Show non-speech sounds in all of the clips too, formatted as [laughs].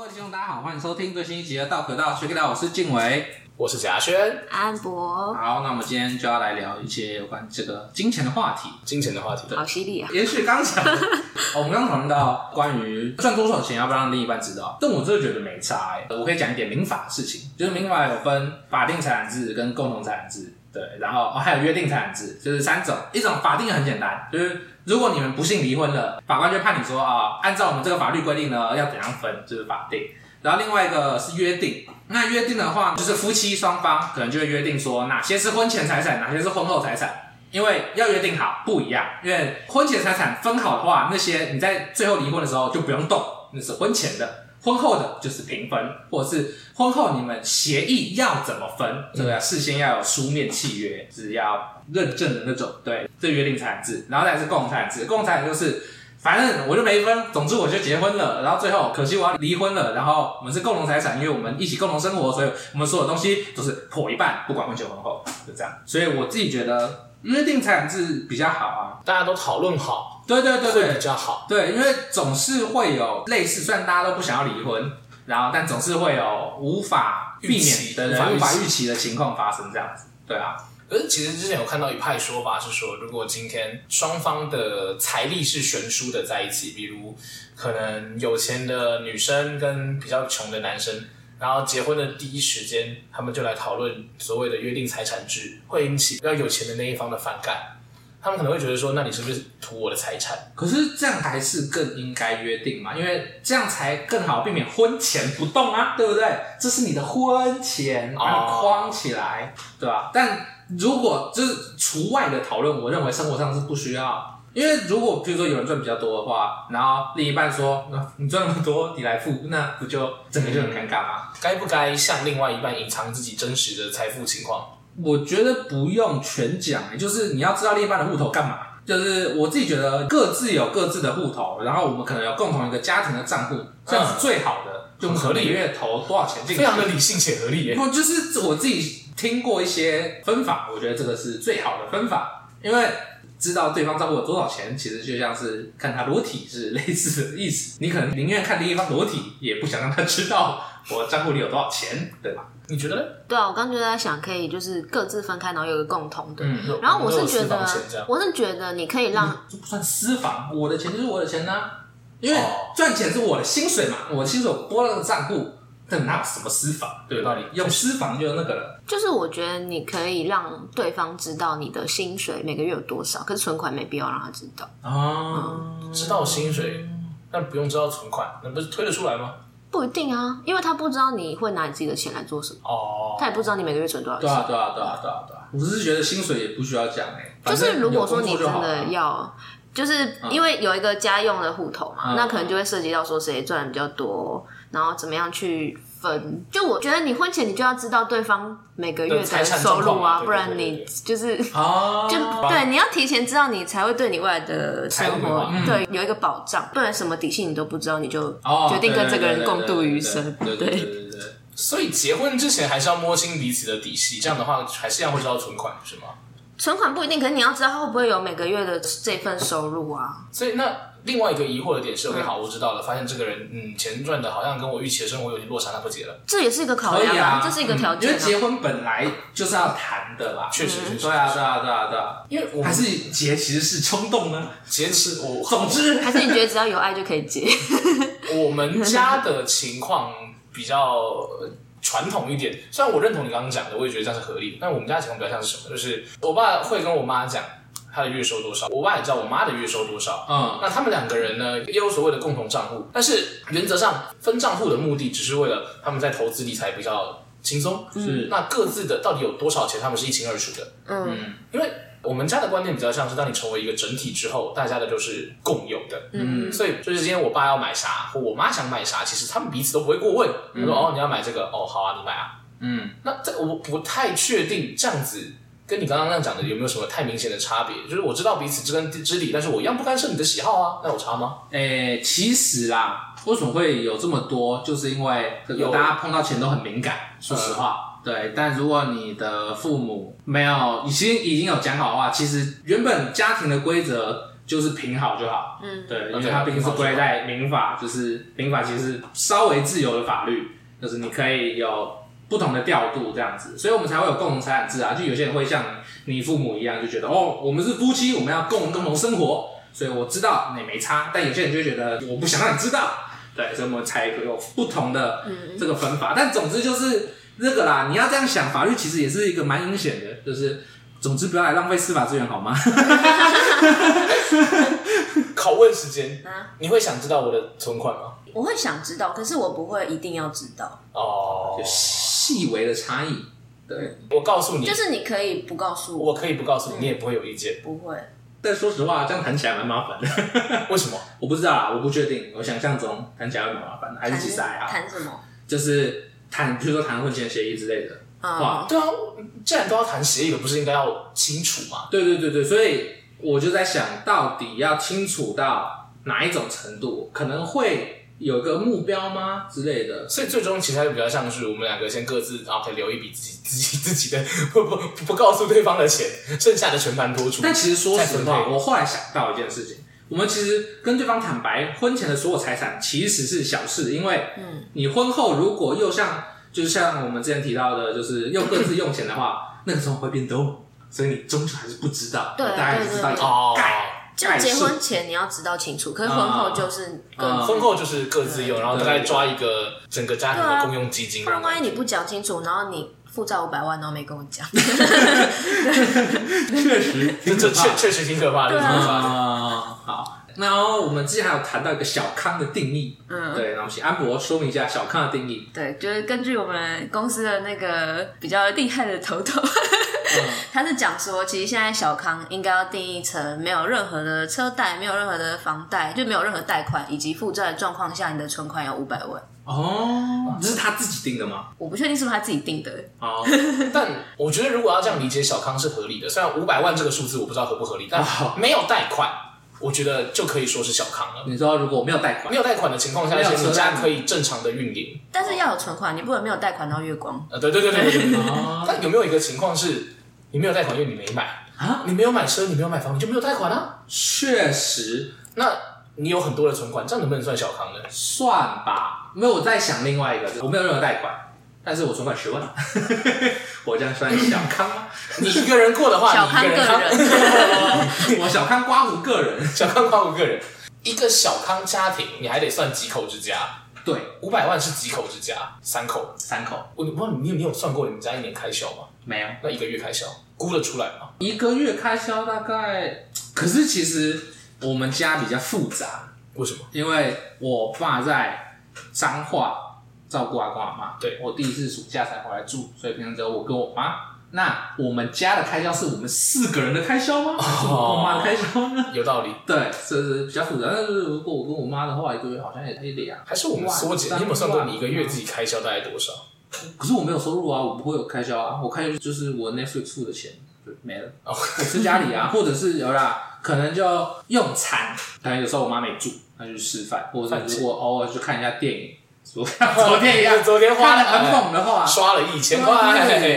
各位听众，大家好，欢迎收听最新一集的《道可道，学可道》，我是静伟，我是贾轩，安博。好，那我们今天就要来聊一些有关这个金钱的话题。金钱的话题，对，好犀利啊！也许刚讲，[laughs] 我们刚讨论到关于赚多少钱要不要让另一半知道，但我真的觉得没差哎。我可以讲一点民法的事情，就是民法有分法定财产制跟共同财产制，对，然后哦还有约定财产制，就是三种。一种法定很简单，就是如果你们不幸离婚了，法官就判你说啊，按照我们这个法律规定呢，要怎样分，就是法定。然后另外一个是约定，那约定的话，就是夫妻双方可能就会约定说，哪些是婚前财产，哪些是婚后财产，因为要约定好不一样。因为婚前财产分好的话，那些你在最后离婚的时候就不用动，那是婚前的；婚后的就是平分，或者是婚后你们协议要怎么分，这个事先要有书面契约，是要认证的那种。对，这约定产制，然后再是共产制，共财产就是。反正我就没分，总之我就结婚了，然后最后可惜我要离婚了，然后我们是共同财产，因为我们一起共同生活，所以我们所有东西都是破一半，不管婚前婚后，就这样。所以我自己觉得约定产制比较好啊，大家都讨论好，对对对对，比较好，对，因为总是会有类似，虽然大家都不想要离婚，然后但总是会有无法避免的人无法预期的情况发生，这样子，对啊。可是其实之前有看到一派说法是说，如果今天双方的财力是悬殊的在一起，比如可能有钱的女生跟比较穷的男生，然后结婚的第一时间，他们就来讨论所谓的约定财产制，会引起比较有钱的那一方的反感。他们可能会觉得说，那你是不是图我的财产？可是这样还是更应该约定嘛，因为这样才更好避免婚前不动啊，对不对？这是你的婚前，把它框起来，哦、对吧？但如果就是除外的讨论，我认为生活上是不需要，因为如果比如说有人赚比较多的话，然后另一半说，那你赚那么多，你来付，那不就整个就很尴尬吗？该不该向另外一半隐藏自己真实的财富情况？我觉得不用全讲，就是你要知道另一半的户头干嘛。就是我自己觉得各自有各自的户头，然后我们可能有共同一个家庭的账户，这样是最好的，嗯、就合理。每月投多少钱进去，非常的理性且合理耶。不就是我自己听过一些分法，我觉得这个是最好的分法，因为知道对方账户有多少钱，其实就像是看他裸体是类似的意思。你可能宁愿看另一方裸体，也不想让他知道我账户里有多少钱，对吧？你觉得呢？对啊，我刚觉得在想，可以就是各自分开，然后有一个共同的。嗯，然后我是觉得，我是觉得你可以让，这不算私房，我的钱就是我的钱呐、啊，因为赚钱是我的薪水嘛，我的薪水我拨了个账户，这哪有什么私房？对，有道理，用私房就那个了。就是我觉得你可以让对方知道你的薪水每个月有多少，可是存款没必要让他知道啊。嗯、知道薪水，但不用知道存款，那不是推得出来吗？不一定啊，因为他不知道你会拿你自己的钱来做什么哦，他也不知道你每个月存多少钱。对啊，对啊，对啊，对啊，对啊。我只是觉得薪水也不需要讲诶，就是如果说你真的要，就是因为有一个家用的户头嘛，嗯、那可能就会涉及到说谁赚的比较多，然后怎么样去。分就我觉得你婚前你就要知道对方每个月的收入啊，不然你就是就对你要提前知道你才会对你未来的生活对有一个保障，不然什么底细你都不知道你就决定跟这个人共度余生。对对对对，所以结婚之前还是要摸清彼此的底细，这样的话还是要会知道存款是吗？存款不一定，可是你要知道他会不会有每个月的这份收入啊。所以那。另外一个疑惑的点是，OK，好，我知道了，发现这个人，嗯，钱赚的好像跟我预期的生活有点落差，那不结了。这也是一个考量啊，这是一个条件。因为结婚本来就是要谈的啦，确实，确实，对啊，对啊，对啊，对啊。因为我还是结其实是冲动呢，结是我，总之还是你觉得只要有爱就可以结。[laughs] 我们家的情况比较传统一点，虽然我认同你刚刚讲的，我也觉得这样是合理，但我们家的情况比较像是什么？就是我爸会跟我妈讲。他的月收多少？我爸也知道我妈的月收多少。嗯，那他们两个人呢，也有所谓的共同账户，但是原则上分账户的目的只是为了他们在投资理财比较轻松。是，那各自的到底有多少钱，他们是一清二楚的。嗯，因为我们家的观念比较像是，当你成为一个整体之后，大家的就是共有的。嗯，所以就是今天我爸要买啥，或我妈想买啥，其实他们彼此都不会过问。他说：“哦，你要买这个，哦，好啊，你买啊。”嗯，那这我不太确定这样子。跟你刚刚那样讲的有没有什么太明显的差别？就是我知道彼此知根知底，但是我一样不干涉你的喜好啊，那有差吗？诶、欸，其实啦，为什么会有这么多？就是因为有大家碰到钱都很敏感，说实话，嗯、对。但如果你的父母没有已经已经有讲好的话，其实原本家庭的规则。就是平好就好。嗯，对，因为它毕竟是归在民法，就是民法其实是稍微自由的法律，就是你可以有不同的调度这样子，所以我们才会有共同财产制啊。就有些人会像你父母一样，就觉得哦，我们是夫妻，我们要共共同生活，所以我知道你没差。但有些人就会觉得我不想让你知道，对，所以我们才会有不同的这个分法。但总之就是那个啦，你要这样想，法律其实也是一个蛮阴险的，就是。总之，不要来浪费司法资源，好吗？[laughs] [laughs] 拷问时间，你会想知道我的存款吗？我会想知道，可是我不会一定要知道。哦，有细微的差异。对，我告诉你，就是你可以不告诉我，我可以不告诉你，你也不会有意见。不会。但说实话，这样谈起来蛮麻烦的。[laughs] 为什么？我不知道啊，我不确定。我想象中谈起来会蛮麻烦的，还是其实还好。谈什么？就是谈，比如说谈婚前协议之类的。啊，对啊，既然都要谈协议了，不是应该要清楚吗？对对对对，所以我就在想到底要清楚到哪一种程度，可能会有个目标吗之类的。所以最终其实还是比较像是我们两个先各自，然后可以留一笔自己 [laughs] 自己自己的，不不不告诉对方的钱，[laughs] 剩下的全盘托出。但其实说实话，我后来想到一件事情，我们其实跟对方坦白婚前的所有财产其实是小事，因为嗯，你婚后如果又像。就是像我们之前提到的，就是又各自用钱的话，那个时候会变多，所以你终究还是不知道。对，大概知道哦。就结婚前你要知道清楚，可是婚后就是跟婚后就是各自用，然后大概抓一个整个家庭的共用基金。不然万一你不讲清楚，然后你负债五百万，然后没跟我讲。[laughs] 确实，这这确确实挺可怕的。对啊，好。然后我们之前还有谈到一个小康的定义，嗯，对，然后请安博说明一下小康的定义。对，就是根据我们公司的那个比较厉害的头头，嗯、他是讲说，其实现在小康应该要定义成没有任何的车贷，没有任何的房贷，就没有任何贷款以及负债的状况下，你的存款有五百万。哦，这是他自己定的吗？我不确定是不是他自己定的。哦，但我觉得如果要这样理解，小康是合理的。虽然五百万这个数字我不知道合不合理，但没有贷款。我觉得就可以说是小康了。你知道如果没有贷款，没有贷款的情况下，你家可以正常的运营，但是要有存款，你不能没有贷款到月光。呃，对对对对对。但有没有一个情况是，你没有贷款，因为你没买啊？你没有买车，你没有买房，你就没有贷款啊？确实。那你有很多的存款，这样能不能算小康呢？算吧。没有，我在想另外一个，我没有任何贷款。但是我存款十万，[laughs] 我这样算小康吗？[laughs] 你一个人过的话，小康个人，[laughs] 我小康刮胡个人，小康刮胡个人，一个小康家庭，你还得算几口之家？对，五百万是几口之家？三口，三口。我不知道你有你有算过你们家一年开销吗？没有。那一个月开销估得出来吗？一个月开销大概，可是其实我们家比较复杂，为什么？因为我爸在彰化。照顾阿公阿妈，对，我第一次暑假才回来住，所以平常只有我跟我妈。那我们家的开销是我们四个人的开销吗？还是我妈的开销呢？有道理，对，这是比较复杂。但是如果我跟我妈的话，一个月好像也可以两。还是我们缩减？你有没有算过你一个月自己开销大概多少？可是我没有收入啊，我不会有开销啊。我开销就是我 Netflix 付的钱就没了。哦，我吃家里啊，或者是有啦，可能就用餐。可能有时候我妈没住，她就吃饭，或者是如果偶尔去看一下电影。昨昨天一样，昨天花了很猛的话，刷了一千块，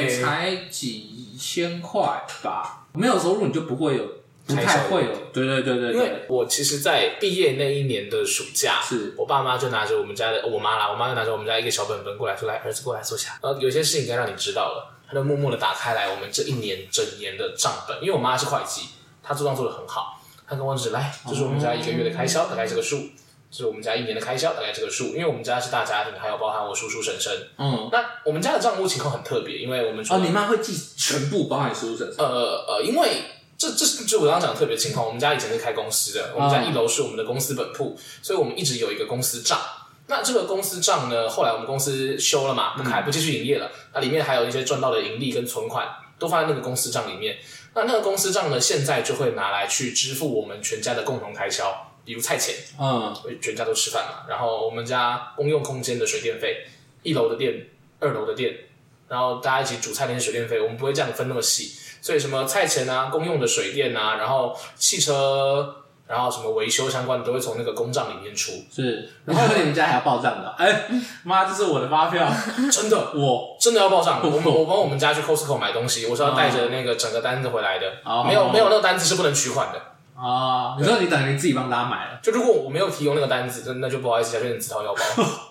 才几千块吧。没有收入你就不会有，不太会有。对对对对，因为我其实，在毕业那一年的暑假，是我爸妈就拿着我们家的，我妈啦，我妈就拿着我们家一个小本本过来说：“来，儿子过来坐下。”然后有些事情该让你知道了，他就默默的打开来我们这一年整年的账本。因为我妈是会计，她做账做的很好，她跟我指来，这是我们家一个月的开销，大概这个数。是我们家一年的开销，大概这个数。因为我们家是大家庭，还有包含我叔叔婶婶。嗯，那我们家的账务情况很特别，因为我们说哦，你妈会记全部，包含叔叔婶婶。呃呃，因为这这是就我刚刚讲的特别情况。我们家以前是开公司的，我们家一楼是我们的公司本铺，所以我们一直有一个公司账。那这个公司账呢，后来我们公司休了嘛，不开，不继续营业了。那里面还有一些赚到的盈利跟存款，都放在那个公司账里面。那那个公司账呢，现在就会拿来去支付我们全家的共同开销。比如菜钱，嗯，全家都吃饭嘛。然后我们家公用空间的水电费，一楼的电，二楼的电，然后大家一起煮菜那些水电费，我们不会这样分那么细。所以什么菜钱啊，公用的水电啊，然后汽车，然后什么维修相关的都会从那个公账里面出。是，然后你们家还要报账的？[laughs] 哎，妈，这是我的发票，真的，我真的要报账。我 [laughs] 我帮我们家去 Costco 买东西，我是要带着那个整个单子回来的，哦没有没有那个单子是不能取款的。啊，你说你等于自己帮大家买了，就如果我没有提供那个单子，那就不好意思，小学生自掏腰包。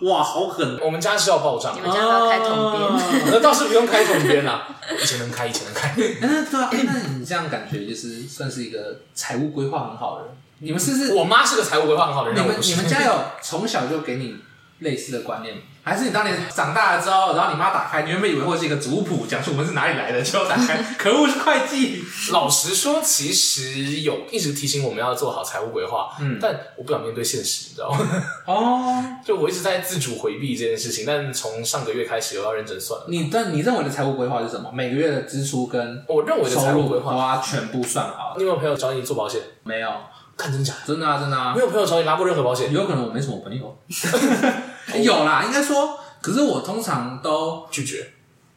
[laughs] 哇，好狠！我们家是要报账，你们家要开统编，那倒是不用开统编啦，以前能开，以前能开。嗯，[laughs] 对啊，那你这样感觉就是算是一个财务规划很好的人。你们是不是？我妈是个财务规划很好的人。你们你们家有从小就给你类似的观念吗？还是你当年长大了之后，然后你妈打开，你原本以为会是一个族谱，讲出我们是哪里来的，结果打开，可恶是会计。[laughs] 老实说，其实有一直提醒我们要做好财务规划，嗯，但我不想面对现实，你知道吗？[laughs] 哦，就我一直在自主回避这件事情，但从上个月开始，我要认真算了。你但你认为的财务规划是什么？每个月的支出跟我认为的财务规划，花全部算好。你有没有朋友找你做保险？没有，看真假？真的啊，真的啊，没有朋友找你拿过任何保险？有可能我没什么朋友。[laughs] 有啦，应该说，可是我通常都拒绝。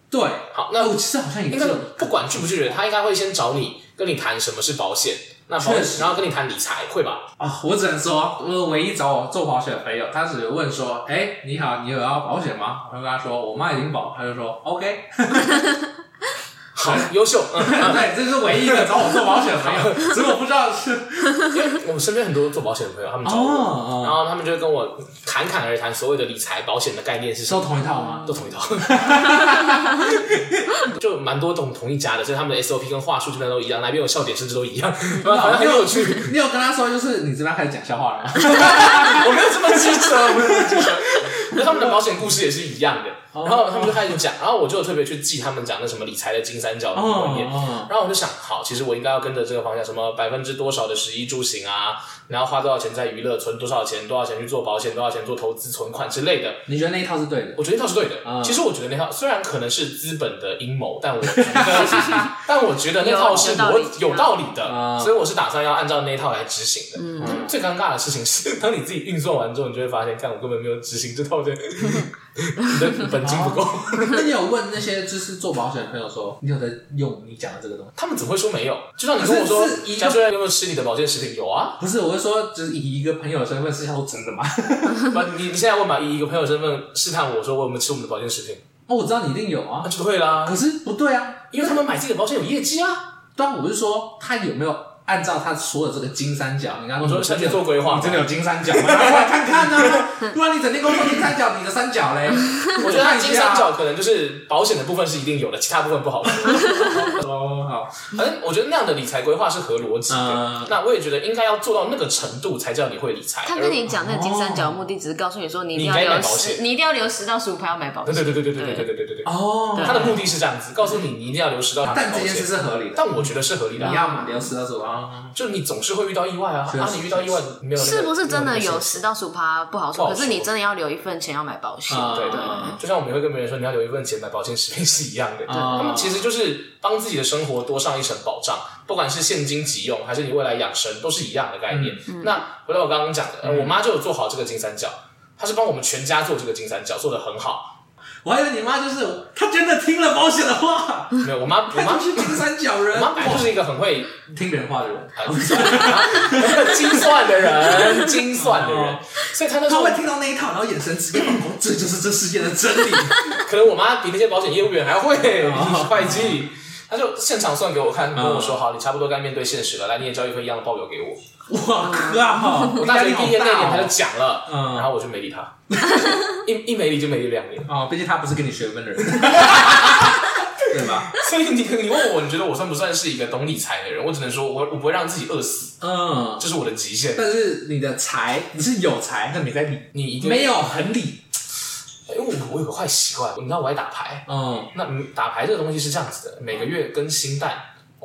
对，好，那我其实好像也应该不管拒不拒绝，他应该会先找你，跟你谈什么是保险，那保险，然后跟你谈理财，会吧？啊，我只能说，我唯一找我做保险的朋友，他只问说，哎，你好，你有要保险吗？我就跟他说，我妈已经保，他就说，OK。[laughs] 好优秀，嗯，[laughs] 对，这是唯一一个找我做保险的朋友，[laughs] 只是我不知道是，因为我们身边很多做保险的朋友，他们找我，然后他们就跟我侃侃而谈所谓的理财保险的概念是什么？都同一套吗？[laughs] 都同一套，就蛮多种同一家的，所以他们的 SOP 跟话术基本上都一样，哪边有笑点甚至都一样，好像很有趣。你有跟他说，就是你这边开始讲笑话了吗？我没有这么机车，我没有这么机车，那他们的保险故事也是一样的。然后他们就开始讲，然后我就特别去记他们讲的什么理财的金三角的观念，然后我就想，好，其实我应该要跟着这个方向，什么百分之多少的十一住行啊，然后花多少钱在娱乐，存多少钱，多少钱去做保险，多少钱做投资存款之类的。你觉得那一套是对的？我觉得那套是对的。其实我觉得那套虽然可能是资本的阴谋，但我觉得，但我觉得那套是我有道理的，[laughs] 所以我是打算要按照那一套来执行的。嗯，最尴尬的事情是，当你自己运算完之后，你就会发现，看我根本没有执行这套的。你的本金不够。[laughs] 那你有问那些就是做保险的朋友说，你有在用你讲的这个东西？他们怎么会说没有？就像你跟我说，小学有没有吃你的保健食品？有啊。不是，我是说，就是以一个朋友的身份试探说真的吗？[laughs] 不，你你现在问吧，以一个朋友身份试探我说我有没有吃我们的保健食品？哦，我知道你一定有啊，那就会啦。可是不对啊，因为他们买自己的保险有业绩啊。对啊，我是说他有没有？按照他说的这个金三角，你刚刚说下去做规划，你真的有金三角吗？[laughs] 来看看呢，不然你整天跟我说金三角，你的三角嘞？[laughs] 我觉得他金三角可能就是保险的部分是一定有的，其他部分不好说。[laughs] 哦，好，反正我觉得那样的理财规划是合逻辑的。那我也觉得应该要做到那个程度，才叫你会理财。他跟你讲那个金三角的目的，只是告诉你说，你一定要留十，你一定要留十到十五趴要买保险。对对对对对对对对对对对。哦，他的目的是这样子，告诉你你一定要留十到。但这件事是合理的，但我觉得是合理的。你要嘛留十到十五就你总是会遇到意外啊！啊，你遇到意外，没有是不是真的有十到十五趴不好说？可是你真的要留一份钱要买保险，对对。就像我们会跟别人说，你要留一份钱买保险食品是一样的。他们其实就是帮自己的生活多上一层保障，不管是现金急用还是你未来养生，都是一样的概念。那回到我刚刚讲的，我妈就有做好这个金三角，她是帮我们全家做这个金三角，做的很好。我还以为你妈就是她真的听了保险的话，没有，我妈我妈是金三角人，我妈本来就是一个很会听人话的人，精算的人，精算的人，所以她那时候会听到那一套，然后眼神直接放光，这就是这世界的真理。可能我妈比那些保险业务员还会会计，她就现场算给我看，跟我说：“好，你差不多该面对现实了，来，你也交一份一样的报表给我。”哇靠！我大学毕业那年他就讲了，嗯，然后我就没理他，一一没理就没理两年。哦，毕竟他不是跟你学分的人，[laughs] 对吧？所以你你问我，你觉得我算不算是一个懂理财的人？我只能说我我不会让自己饿死，嗯，这是我的极限。但是你的财，你是有财，但没在理，你一定 [laughs] 没有很理。因为我我有个坏习惯，你知道我爱打牌，嗯，那打牌这个东西是这样子的，每个月更新蛋，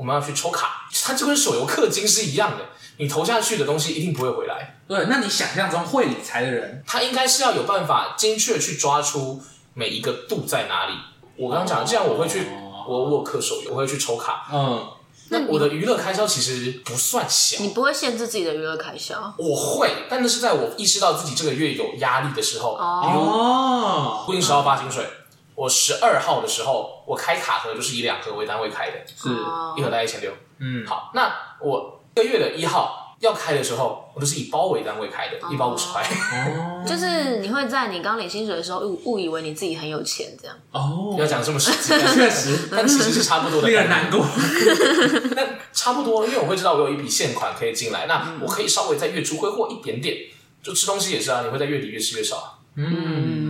我们要去抽卡，它就跟手游氪金是一样的。你投下去的东西一定不会回来。对，那你想象中会理财的人，他应该是要有办法精确去抓出每一个度在哪里。我刚刚讲，既然我会去，我我氪手游，我会去抽卡，嗯，那我的娱乐开销其实不算小。你不会限制自己的娱乐开销？我会，但那是在我意识到自己这个月有压力的时候。哦，固定十号发薪水，我十二号的时候，我开卡盒就是以两盒为单位开的，是，一盒大概一千六。嗯，好，那我。一个月的一号要开的时候，我都是以包为单位开的，一包五十块。哦，就是你会在你刚领薪水的时候误误以为你自己很有钱，这样。哦，要讲这么实际，[laughs] 确实，但其实是差不多的。令人难过。[laughs] 但差不多，因为我会知道我有一笔现款可以进来，那我可以稍微在月初挥霍一点点。就吃东西也是啊，你会在月底越吃越少。嗯，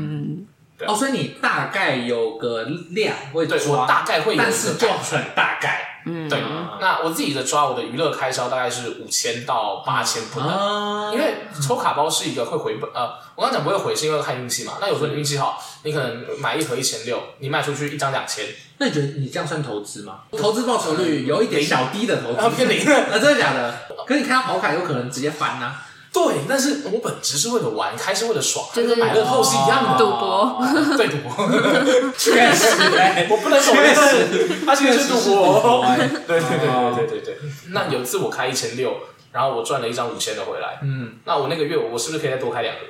对。哦，所以你大概有个量会抓，对，我大概会有，但是就很大概。嗯，对。那我自己的抓，我的娱乐开销大概是五千到八千不等，因为抽卡包是一个会回本。呃，我刚讲不会回，是因为看运气嘛。那有时候你运气好，你可能买一盒一千六，你卖出去一张两千。那你觉得你这样算投资吗？投资报酬率有一点小低的投资，偏零。[laughs] 啊，真的假的？可是你看到好卡，有可能直接翻呐。对，但是我本质是为了玩，开是为了爽，就是买乐透是一样的。赌博，[laughs] 对赌博，[laughs] 确实，[laughs] 我不能否认，他其实是赌博。对对对对对对对。那有一次我开一千六，然后我赚了一张五千的回来。嗯，那我那个月我是不是可以再多开两个？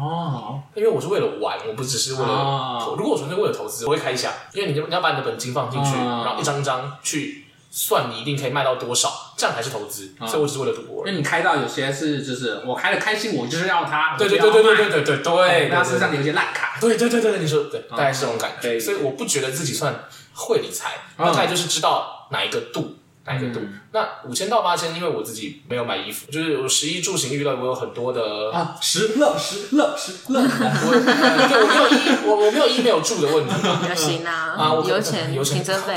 哦，因为我是为了玩，我不只是为了。如果我纯粹为了投资，我会开一下，因为你你要把你的本金放进去，然后一张一张去。算你一定可以卖到多少，这样才是投资，嗯、所以我只是为了赌博。因为你开到有些是，就是我开的开心，我就是要它。对对对对对对对对对。那事实上你有些烂卡。对对对对，你说对，大概是这种感觉。所以我不觉得自己算会理财，大概就是知道哪一个度。哪一个度？嗯、那五千到八千，因为我自己没有买衣服，就是我食衣住行娱乐，我有很多的啊，食乐食乐食乐。[laughs] 我我没有衣，我我没有衣没有住的问题。也行啊，啊，我有钱有停车费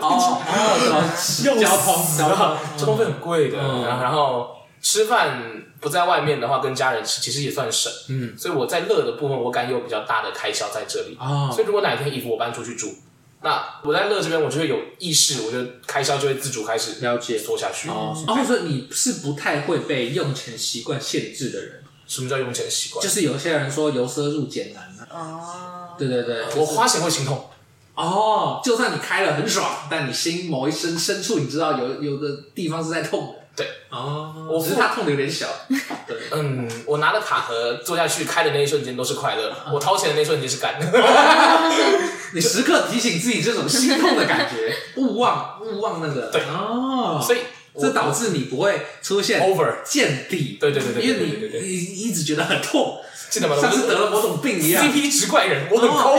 哦，[laughs] 交通交通交通费很贵的，嗯、然后吃饭不在外面的话，跟家人吃其实也算省。嗯，所以我在乐的部分，我敢有比较大的开销在这里。哦，所以如果哪天衣服我搬出去住。那我在乐这边，我就会有意识，我就开销就会自主开始了解缩下去。哦，或者说你是不太会被用钱习惯限制的人。什么叫用钱习惯？就是有些人说由奢入俭难啊哦，对对对，我花钱会心痛。哦，就算你开了很爽，但你心某一深深处，你知道有有的地方是在痛的。对，哦，我只是他痛的有点小。对，嗯，我拿了卡盒坐下去开的那一瞬间都是快乐，我掏钱的那一瞬间是干的。[laughs] 你时刻提醒自己这种心痛的感觉，[laughs] 勿忘勿忘那个。对哦，所以这导致你不会出现 over 见底。对对对对，因为你你一直觉得很痛，记得吗？像是得了某种病一样。CP 值怪人，我很抠，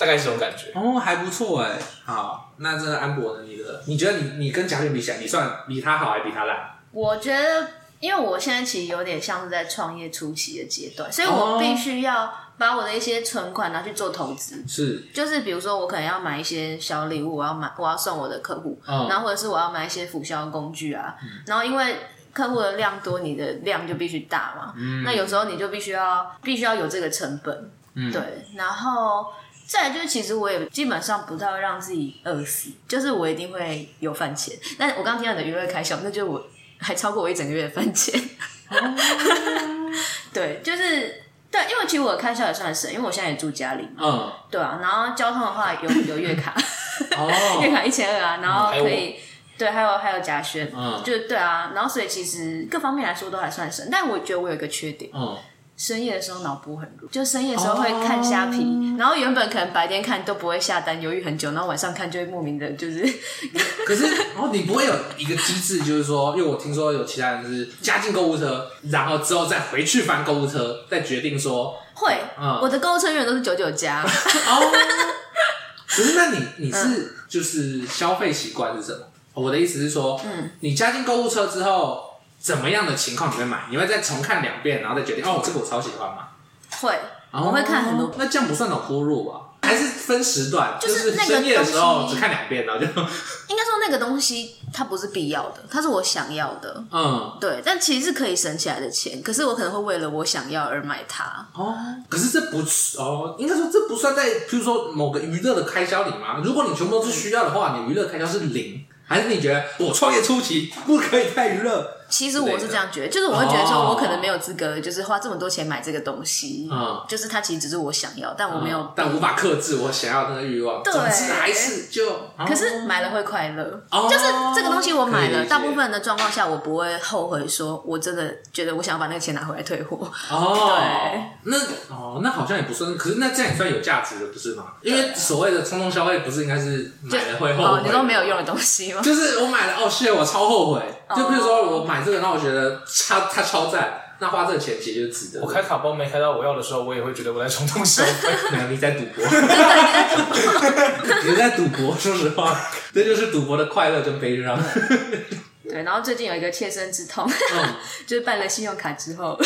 大概是这种感觉。哦，还不错哎。好，那这个安博呢？你的你觉得你你跟贾俊比起来，你算比他好还是比他烂？我觉得，因为我现在其实有点像是在创业初期的阶段，所以我必须要把我的一些存款拿去做投资。是，就是比如说，我可能要买一些小礼物，我要买，我要送我的客户，嗯、然后或者是我要买一些辅销工具啊。嗯、然后因为客户的量多，你的量就必须大嘛。嗯、那有时候你就必须要，必须要有这个成本。嗯、对，然后再来就是，其实我也基本上不太会让自己饿死，就是我一定会有饭钱。但我刚听到你的娱乐开销，那就是我。还超过我一整个月的饭钱，[laughs] 对，就是对，因为其实我的开销也算省，因为我现在也住家里嘛，嗯，对啊，然后交通的话有有月卡，哦，[laughs] 月卡一千二啊，然后可以，对，还有还有嘉轩，嗯，就对啊，然后所以其实各方面来说都还算省，但我觉得我有一个缺点，嗯。深夜的时候脑波很弱，就深夜的时候会看虾皮，oh. 然后原本可能白天看都不会下单，犹豫很久，然后晚上看就会莫名的，就是。[laughs] 可是，哦，你不会有一个机制，就是说，因为我听说有其他人是加进购物车，然后之后再回去翻购物车，再决定说。会，嗯，我的购物车永远都是九九加。哦。可是，那你你是就是消费习惯是什么？我的意思是说，嗯，你加进购物车之后。怎么样的情况你会买？你会再重看两遍，然后再决定哦，这个我超喜欢吗？会，我会看很多。那这样不算脑波弱吧？还是分时段？就是深夜的时候只看两遍，然后就 [laughs] 应该说那个东西它不是必要的，它是我想要的。嗯，对，但其实是可以省起来的钱，可是我可能会为了我想要而买它。哦，可是这不哦，应该说这不算在，譬如说某个娱乐的开销里吗？如果你全部都是需要的话，你娱乐开销是零，还是你觉得我创业初期不可以太娱乐？其实我是这样觉得，就是我会觉得说，我可能没有资格，就是花这么多钱买这个东西。嗯，就是它其实只是我想要，但我没有，但无法克制我想要的那个欲望。对，总之还是就，可是买了会快乐。就是这个东西我买了，大部分的状况下我不会后悔，说我真的觉得我想要把那个钱拿回来退货。哦，[laughs] 对，那哦，那好像也不算，可是那这样也算有价值的，不是吗？因为所谓的冲动消费，不是应该是买了会后悔？你说没有用的东西吗？就是我买了，哦，谢，我超后悔。就比如说我买。买这个让我觉得他他超赞，那花这个钱其实就是值得。我开卡包没开到我要的时候，我也会觉得我在冲动消费。[laughs] 没有，你在赌博，你在赌博。说实话，这就是赌博的快乐跟悲伤。对，然后最近有一个切身之痛，嗯、[laughs] 就是办了信用卡之后。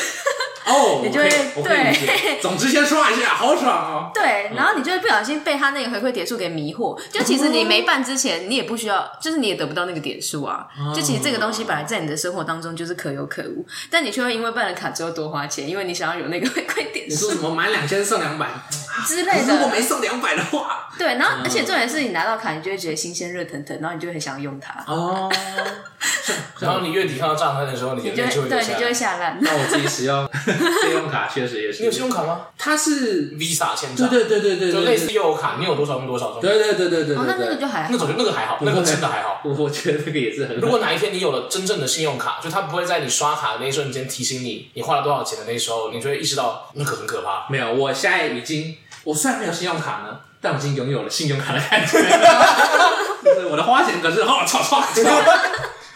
哦，[laughs] 你就会对，[laughs] 总之先刷一下，好爽哦。对，然后你就会不小心被他那个回馈点数给迷惑。就其实你没办之前，你也不需要，就是你也得不到那个点数啊。就其实这个东西本来在你的生活当中就是可有可无，但你却会因为办了卡之后多花钱，因为你想要有那个回馈点数。你说什么满两千送两百 [laughs] 之类的？如果没送两百的话，对，然后而且重点是你拿到卡，你就会觉得新鲜热腾腾，然后你就很想要用它。哦。[laughs] 然后你月底看到账单的时候，你就会对，你就会下烂。那我自己使用 [laughs] 信用卡确实也是。你有信用卡吗？它是 Visa 签账。对对对对对，就类似悠游卡，你有多少用多少。对对对对对。哦，那那个就还好。那种那个还好，那个真的还好。我我觉得那个也是很。如果哪一天你有了真正的信用卡，就它不会在你刷卡的那一瞬间提醒你你花了多少钱的那时候，你就会意识到那个很可怕。没有，我现在已经，我虽然没有信用卡呢，但我已经拥有了信用卡的感觉。就是我的花钱可是好刷刷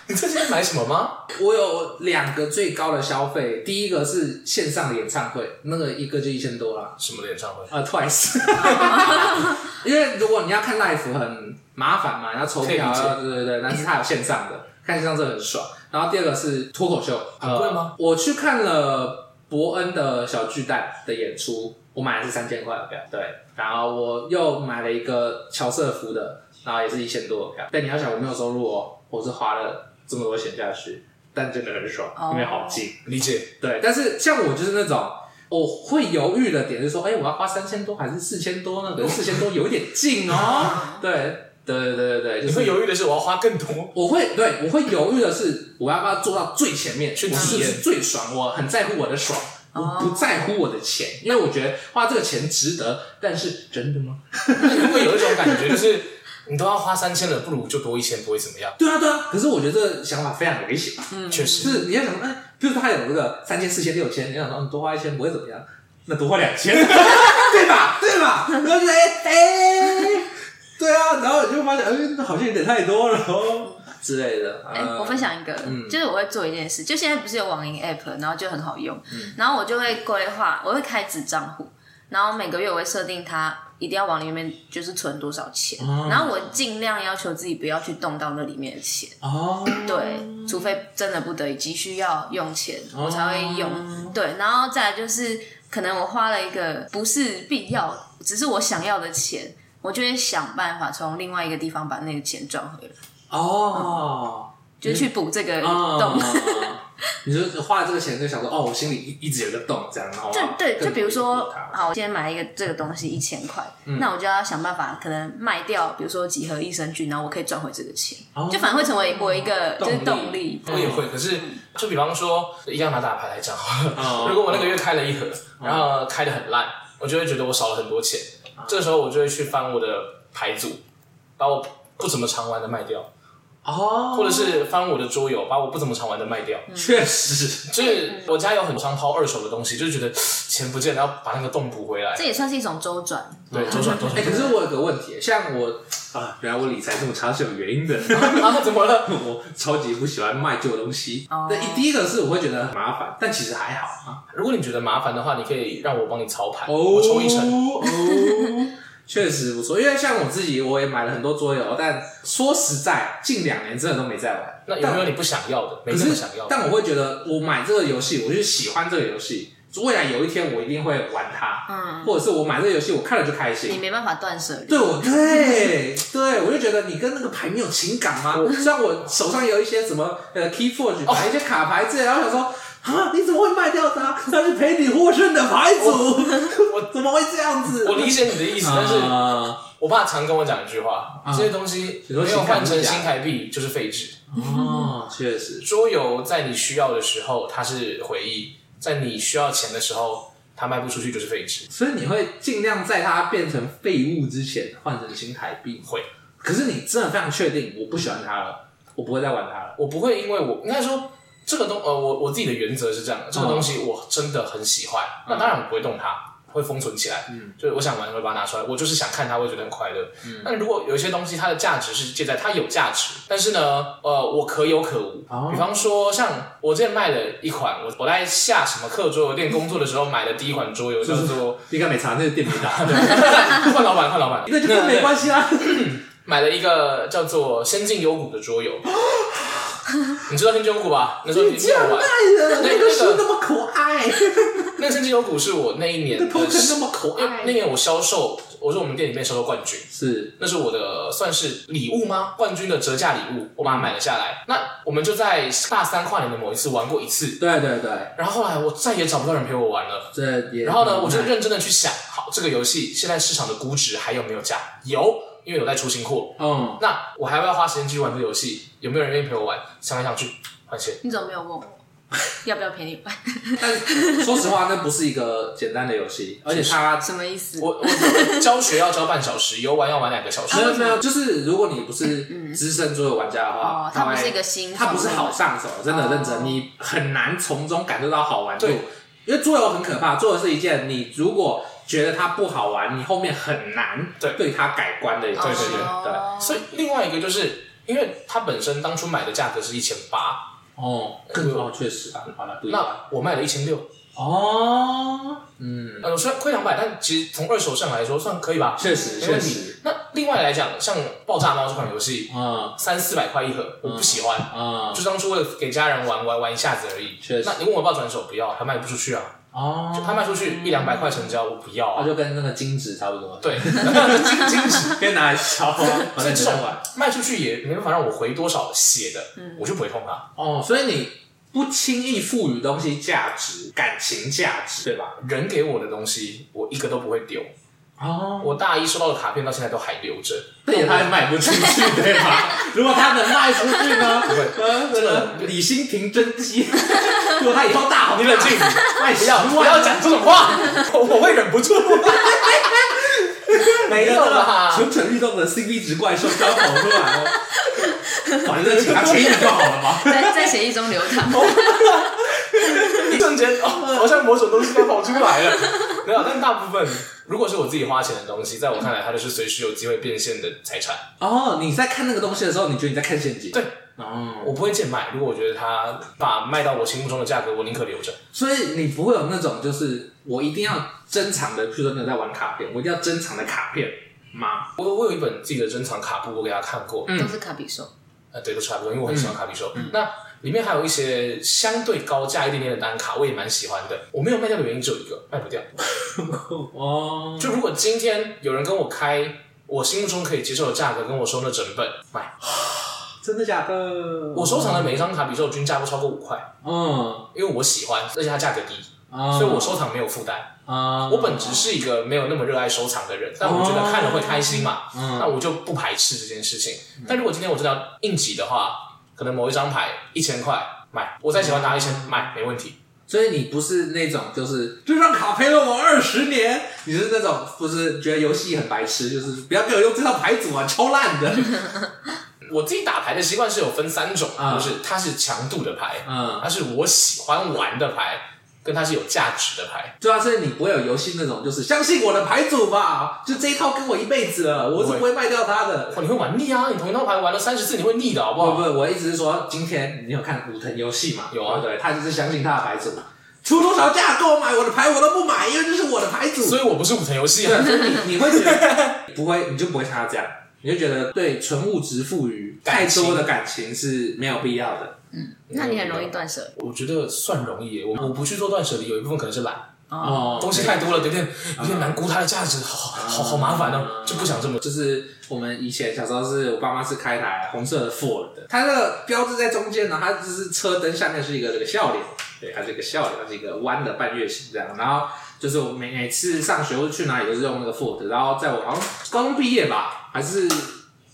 你最近买什么吗？我有两个最高的消费，第一个是线上的演唱会，那个一个就一千多啦。什么的演唱会？啊、uh,，Twice。[laughs] 因为如果你要看 live 很麻烦嘛，要抽票，对对对，但是它有线上的，看线上这很爽。然后第二个是脱口秀，很贵吗？我去看了伯恩的小巨蛋的演出，我买的是三千块的票，对。然后我又买了一个乔瑟夫的，然后也是一千多的票。但你要想，我没有收入哦，我是花了。这么多钱下去，但真的很爽，因为好近。理解。对，但是像我就是那种，我会犹豫的点就是说，哎，我要花三千多还是四千多呢？可是四千多有一点近哦。[laughs] 对，对对对对对，就是会犹豫的是我要花更多。我会，对，我会犹豫的是我要不要做到最前面去体验最爽。我很在乎我的爽，我不在乎我的钱，因为我觉得花这个钱值得。但是真的吗？会有一种感觉就是。你都要花三千了，不如就多一千，不会怎么样。对啊，对啊。可是我觉得这个想法非常危险。嗯，确实。是你要想，哎，比如说他有这个三千、四千、六千，你想说你多花一千不会怎么样，那多花两千，[laughs] 对吧？对吧？然后就哎哎，对啊，然后你就发现，哎，那好像有点太多了哦之类的。哎，我分享一个，就是我会做一件事，就现在不是有网银 app，然后就很好用，然后我就会规划，我会开子账户，然后每个月我会设定它。一定要往里面就是存多少钱，哦、然后我尽量要求自己不要去动到那里面的钱。哦，对，除非真的不得已急需要用钱，哦、我才会用。对，然后再来就是可能我花了一个不是必要，只是我想要的钱，我就会想办法从另外一个地方把那个钱赚回来。哦、嗯，就去补这个洞。哦 [laughs] 你就花了这个钱，就想说哦，我心里一一直有个洞，这样，然后就对，就比如说，好，我今天买了一个这个东西一千块，嗯、那我就要想办法，可能卖掉，比如说几盒益生菌，然后我可以赚回这个钱，哦、就反而会成为我一个就是动力。我也会，可是就比方说，一样拿大牌来讲，哦、[laughs] 如果我那个月开了一盒，然后开的很烂，我就会觉得我少了很多钱，哦、这个时候我就会去翻我的牌组，把我不怎么常玩的卖掉。哦，或者是翻我的桌游，把我不怎么常玩的卖掉。确实，就是我家有很常抛二手的东西，就是觉得钱不见了，要把那个洞补回来。这也算是一种周转。对，周转 [laughs] 周转。哎，可是我有个问题，像我啊，原来我理财这么差是有原因的。啊，[laughs] 怎么了？我超级不喜欢卖旧东西。那第一个是我会觉得很麻烦，但其实还好啊。如果你觉得麻烦的话，你可以让我帮你操盘，我抽一成。[laughs] 确实不错，因为像我自己，我也买了很多桌游，但说实在，近两年真的都没在玩。那有没有你不想要的？没这么想要。但我会觉得，我买这个游戏，我就喜欢这个游戏，未来有一天我一定会玩它。嗯。或者是我买这个游戏，我看了就开心。你没办法断舍离。对，我对对，我就觉得你跟那个牌没有情感吗？虽然我手上有一些什么呃 Keyforge 牌，一些卡牌之类，然后想说。啊！你怎么会卖掉它？它是陪你获胜的牌组，我，我怎么会这样子？我理解你的意思，但是我爸常跟我讲一句话：这些东西没有换成新台币就是废纸。哦，确实，桌游在你需要的时候它是回忆，在你需要钱的时候它卖不出去就是废纸。所以你会尽量在它变成废物之前换成新台币。会，可是你真的非常确定我不喜欢它了，我不会再玩它了。我不会，因为我应该说。这个东呃，我我自己的原则是这样的，这个东西我真的很喜欢，那当然我不会动它。会封存起来，嗯，就是我想玩会把它拿出来，我就是想看它，会觉得很快乐。嗯，那如果有一些东西，它的价值是借在它有价值，但是呢，呃，我可有可无。哦、比方说，像我之前卖的一款，我我在下什么课桌游店工作的时候买的第一款桌游叫做，应该没查，那个店没打，[laughs] 换老板，换老板，[laughs] 那就跟没关系啦。[laughs] 买了一个叫做《仙境幽谷》的桌游。[laughs] 你知道《仙境幽谷》吧？那时候你玩。那个书那么可爱。[laughs] 那个《仙境幽谷》是我那一年的，那么可爱。那年我销售，我说我们店里面销售冠军，是，那是我的算是礼物吗？冠军的折价礼物，我把它买了下来。那我们就在大三跨年的某一次玩过一次。对对对。然后后来我再也找不到人陪我玩了。这也。然后呢，我就认真的去想，好，这个游戏现在市场的估值还有没有价？有。因为有在出新货，嗯，那我还要不要花时间继续玩这个游戏？有没有人愿意陪我玩？想来想去，换钱。你怎么没有问我要不要陪你玩？[laughs] 但说实话，那不是一个简单的游戏，而且它什么意思？我我教学要教半小时，游玩要玩两个小时。没有没有，就是如果你不是资深桌游玩家的话，它不是一个新，它不是好上手，真的认真，你很难从中感受到好玩度。因为桌游很可怕，桌游是一件你如果。觉得它不好玩，你后面很难对对它改观的一件事情。对，所以另外一个就是，因为它本身当初买的价格是一千八哦，更高确实啊，好了，那我卖了一千六哦，嗯，呃，虽然亏两百，但其实从二手上来说算可以吧？确实，确实。那另外来讲，像爆炸猫这款游戏，嗯，三四百块一盒，我不喜欢，嗯，就当初为了给家人玩玩玩一下子而已。确实，那你问我要不要转手，不要，它卖不出去啊。哦，就他卖出去一两百块成交，我不要啊。那就跟那个金纸差不多。对，[laughs] 金金纸可以拿来烧，这种 [laughs] 卖出去也没办法让我回多少血的，我就不会碰它。哦，所以你不轻易赋予东西价值、感情价值，对吧？人给我的东西，我一个都不会丢。哦，我大一收到的卡片到现在都还留着，那也他也卖不出去，对吧？如果他能卖出去呢？不会，这个李新平真机，[laughs] 如果他以后大红，你冷静，不要不要讲这种话，我会忍不住。[laughs] 没有啦，蠢蠢欲动的 CP 值怪兽刚跑出来了，[laughs] 反正请他签一就好了嘛，在在协议中流淌。[laughs] 一瞬间，哦，好像某种东西都跑出来了。[laughs] 没有，但大部分如果是我自己花钱的东西，在我看来，它就是随时有机会变现的财产。哦，你在看那个东西的时候，你觉得你在看现金？对，哦，我不会贱卖。如果我觉得它把卖到我心目中的价格，我宁可留着。所以你不会有那种，就是我一定要珍藏的，譬如说你有在玩卡片，我一定要珍藏的卡片吗？我我有一本自己的珍藏卡布，我给他看过，都是卡比兽。呃，对，都差不多，因为我很喜欢卡比兽。那里面还有一些相对高价一点点的单卡，我也蛮喜欢的。我没有卖掉的原因只有一个，卖不掉。[laughs] 哦，就如果今天有人跟我开我心目中可以接受的价格，跟我说那整本卖，[sighs] 真的假的？我收藏的每一张卡比兽均价不超过五块。嗯，因为我喜欢，而且它价格低，所以我收藏没有负担。啊，我本质是一个没有那么热爱收藏的人，但我觉得看了会开心嘛，嗯那我就不排斥这件事情。但如果今天我真的要应急的话，可能某一张牌一千块买，我再喜欢拿一千买没问题。所以你不是那种就是这张卡陪了我二十年，你是那种不是觉得游戏很白痴，就是不要给我用这套牌组啊，超烂的。[laughs] 我自己打牌的习惯是有分三种，就是它是强度的牌，嗯，它是我喜欢玩的牌。跟它是有价值的牌，对啊，所以你不会有游戏那种，就是相信我的牌组吧，就这一套跟我一辈子了，我是不会卖掉它的。你会玩腻啊？你同一套牌玩了三十次，你会腻的，好不好？不不，我意思是说，今天你有看武藤游戏嘛？有啊，对，他就是相信他的牌组，出多少价给我买我的牌，我都不买，因为这是我的牌组。所以我不是武藤游戏啊。所以你你会觉得不会，你就不会像他这样，你就觉得对纯物质赋予太多的感情是没有必要的。嗯，那你很容易断舍离？我觉得算容易。我我不去做断舍离，有一部分可能是懒哦，东西太多了，有点有点难估它的价值，好好好麻烦哦，就不想这么。就是我们以前小时候是我爸妈是开台红色的 Ford 的，它那个标志在中间呢，它就是车灯下面是一个这个笑脸，对，它是一个笑脸，它是一个弯的半月形这样。然后就是我每每次上学或者去哪里都是用那个 Ford，然后在我好像高中毕业吧，还是。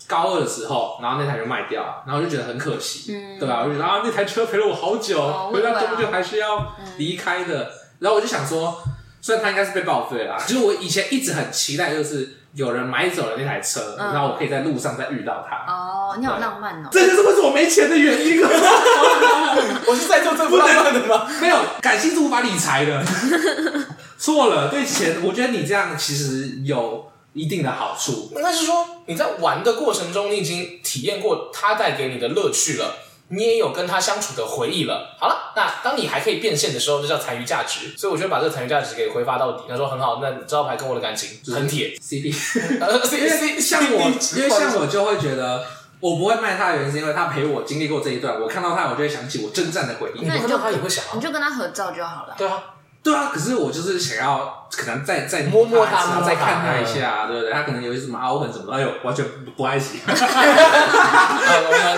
高二的时候，然后那台就卖掉了，然后我就觉得很可惜，嗯、对吧？我就觉得啊，那台车陪了我好久，哦、回到终究还是要离开的。嗯、然后我就想说，虽然它应该是被报废了，就是我以前一直很期待，就是有人买走了那台车，嗯、然后我可以在路上再遇到它。哦，你好浪漫哦！这就是为什么我没钱的原因啊！[laughs] 我是在做这么浪漫的吗？[laughs] 没有，感性是无法理财的。[laughs] 错了，对钱，我觉得你这样其实有一定的好处。应该是说你在玩的过程中，你已经体验过它带给你的乐趣了。你也有跟他相处的回忆了。好了，那当你还可以变现的时候，就叫残余价值。所以我觉得把这个残余价值给挥发到底。他说很好，那招牌跟我的感情很铁，CP。呃，CP 像我，因为像我就会觉得，我不会卖他的原因是因为他陪我经历过这一段。我看到他，我就会想起我征战的回忆。那你就他也会想，你就跟他合照就好了。对啊。对啊，可是我就是想要，可能再再摸摸他，然后再看他一下，对不对？他可能有一些什么凹痕什么的，哎呦，完全不爱惜。[laughs] 我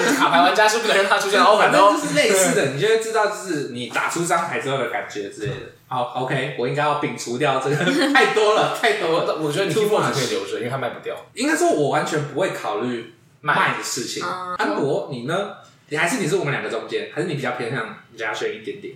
们卡牌玩家是不能让他出现凹痕的，就是类似的，[laughs] 你就会知道，就是你打出张牌之后的感觉之类的。好，OK，我应该要摒除掉这个，太多了，太多了。我觉得你 T 还可以留着，因为它卖不掉。应该说，我完全不会考虑卖的事情。安博，你呢？你还是你是我们两个中间，还是你比较偏向嘉轩一点点？